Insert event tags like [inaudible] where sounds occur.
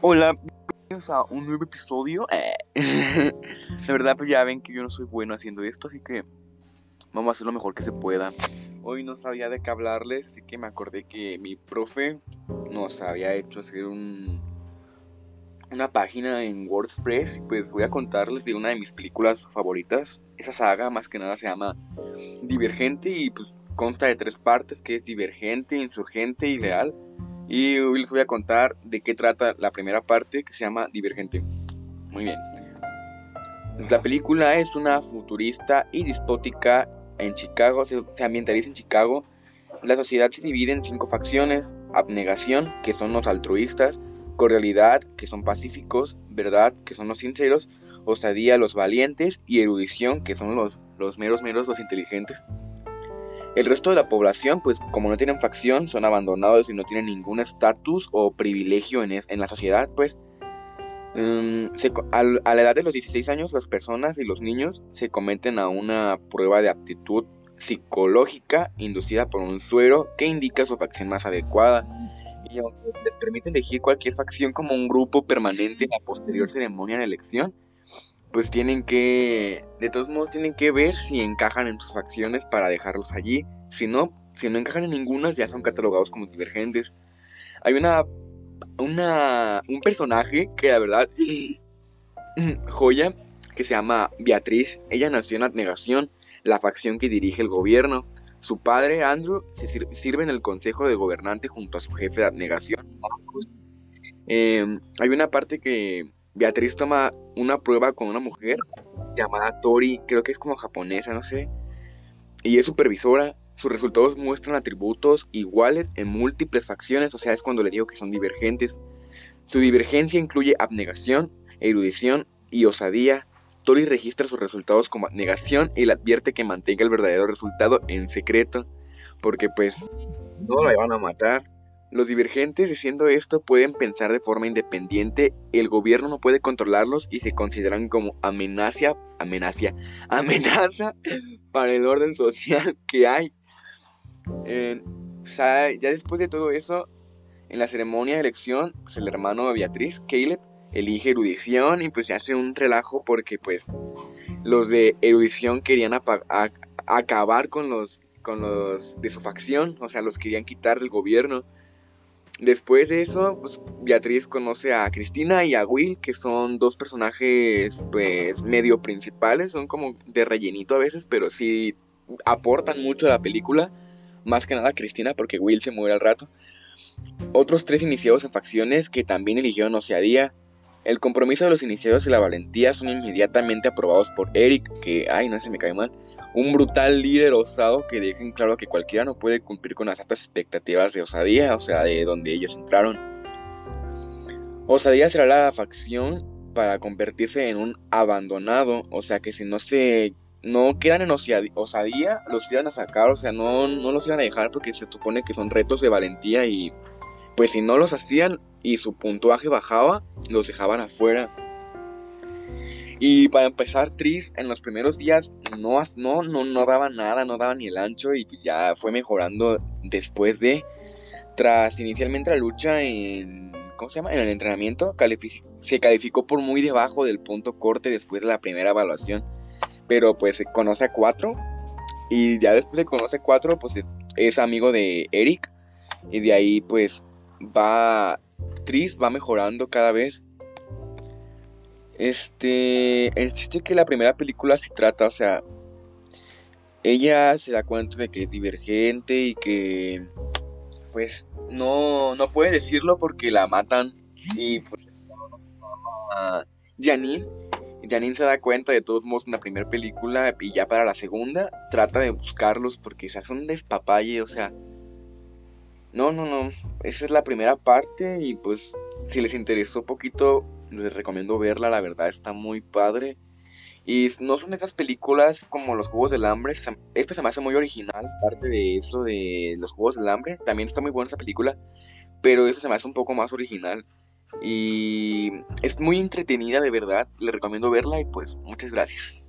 Hola, bienvenidos a un nuevo episodio. Eh. [laughs] La verdad, pues ya ven que yo no soy bueno haciendo esto, así que vamos a hacer lo mejor que se pueda. Hoy no sabía de qué hablarles, así que me acordé que mi profe nos había hecho hacer un, una página en WordPress. Pues voy a contarles de una de mis películas favoritas. Esa saga, más que nada, se llama Divergente y pues consta de tres partes, que es Divergente, Insurgente, Ideal. Y hoy les voy a contar de qué trata la primera parte que se llama Divergente. Muy bien. La película es una futurista y dispótica en Chicago, se, ambientaliza en Chicago. La sociedad se divide en cinco facciones: abnegación, que son los altruistas, cordialidad, que son pacíficos, verdad, que son los sinceros, osadía, los valientes, y erudición, que son los, los meros meros, los inteligentes. El resto de la población, pues como no tienen facción, son abandonados y no tienen ningún estatus o privilegio en, la sociedad, pues um, a, la edad de los 16 años las personas y los niños se cometen a una prueba de aptitud psicológica inducida por un suero que indica su facción más adecuada. Y aunque les permite elegir cualquier facción como un grupo permanente en la posterior ceremonia de elección, pues tienen que, de todos modos, tienen que ver si encajan en sus facciones para dejarlos allí. Si no, si no encajan en ninguna, ya son catalogados como divergentes. Hay una, una, un personaje que la verdad, [clears throat] joya, que se llama Beatriz. Ella nació en abnegación, la facción que dirige el gobierno. Su padre, Andrew, se sirve en el consejo de gobernante junto a su jefe de abnegación. Eh, hay una parte que Beatriz toma una prueba con una mujer llamada Tori, creo que es como japonesa, no sé, y es supervisora. Sus resultados muestran atributos iguales en múltiples facciones, o sea, es cuando le digo que son divergentes. Su divergencia incluye abnegación, erudición y osadía. Tori registra sus resultados como abnegación y le advierte que mantenga el verdadero resultado en secreto, porque pues no la van a matar. Los divergentes, diciendo esto, pueden pensar de forma independiente, el gobierno no puede controlarlos y se consideran como amenaza, amenaza, [laughs] amenaza para el orden social que hay. ya después de todo eso, en la ceremonia de elección, pues el hermano de Beatriz, Caleb, elige erudición y pues se hace un relajo porque pues los de erudición querían acabar con los con los de su facción, o sea, los querían quitar del gobierno. Después de eso, pues, Beatriz conoce a Cristina y a Will, que son dos personajes pues medio principales, son como de rellenito a veces, pero sí aportan mucho a la película. Más que nada Cristina, porque Will se muere al rato. Otros tres iniciados en facciones que también eligieron Oceadía, el compromiso de los iniciados y la valentía son inmediatamente aprobados por Eric, que, ay, no se me cae mal, un brutal líder osado que dejen claro que cualquiera no puede cumplir con las altas expectativas de Osadía, o sea, de donde ellos entraron. Osadía será la facción para convertirse en un abandonado, o sea que si no se no quedan en osadía, los iban a sacar, o sea, no, no los iban a dejar porque se supone que son retos de valentía y pues si no los hacían y su puntuaje bajaba, los dejaban afuera. Y para empezar, Tris en los primeros días no, no, no, no daba nada, no daba ni el ancho y ya fue mejorando después de, tras inicialmente la lucha en, ¿cómo se llama? En el entrenamiento, se calificó por muy debajo del punto corte después de la primera evaluación. Pero pues se conoce a cuatro y ya después de conoce a cuatro, pues es amigo de Eric y de ahí pues va Tris va mejorando cada vez. Este, el chiste que la primera película se trata, o sea, ella se da cuenta de que es divergente y que pues no no puede decirlo porque la matan y pues Janine Janine se da cuenta de todos modos en la primera película y ya para la segunda trata de buscarlos porque se hace despapalle, o sea, no, no, no. Esa es la primera parte y pues si les interesó poquito, les recomiendo verla, la verdad está muy padre. Y no son esas películas como los Juegos del Hambre. Esta se me hace muy original, parte de eso de los Juegos del Hambre. También está muy buena esa película, pero esta se me hace un poco más original. Y es muy entretenida de verdad, les recomiendo verla y pues muchas gracias.